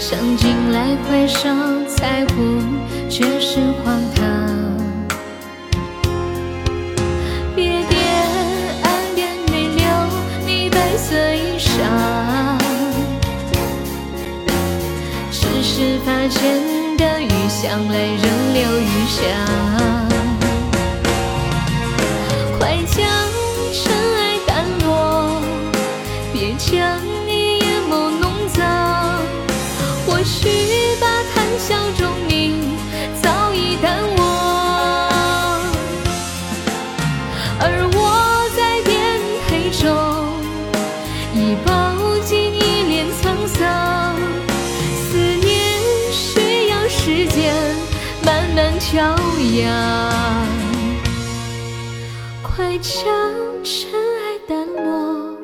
想进来怀上彩虹，却是荒唐。别点岸边水流，你白色衣裳。只是发间的雨向来仍留余香。骄阳快将尘埃淡落，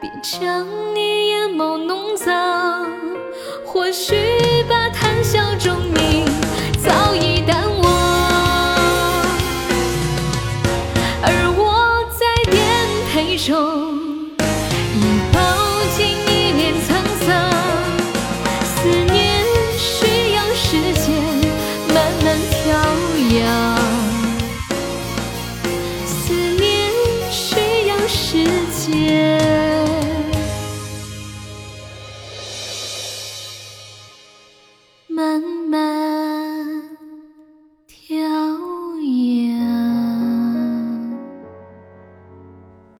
别将你眼眸弄脏，或许吧，谈笑中你早已淡忘。而我在颠沛中。Yeah.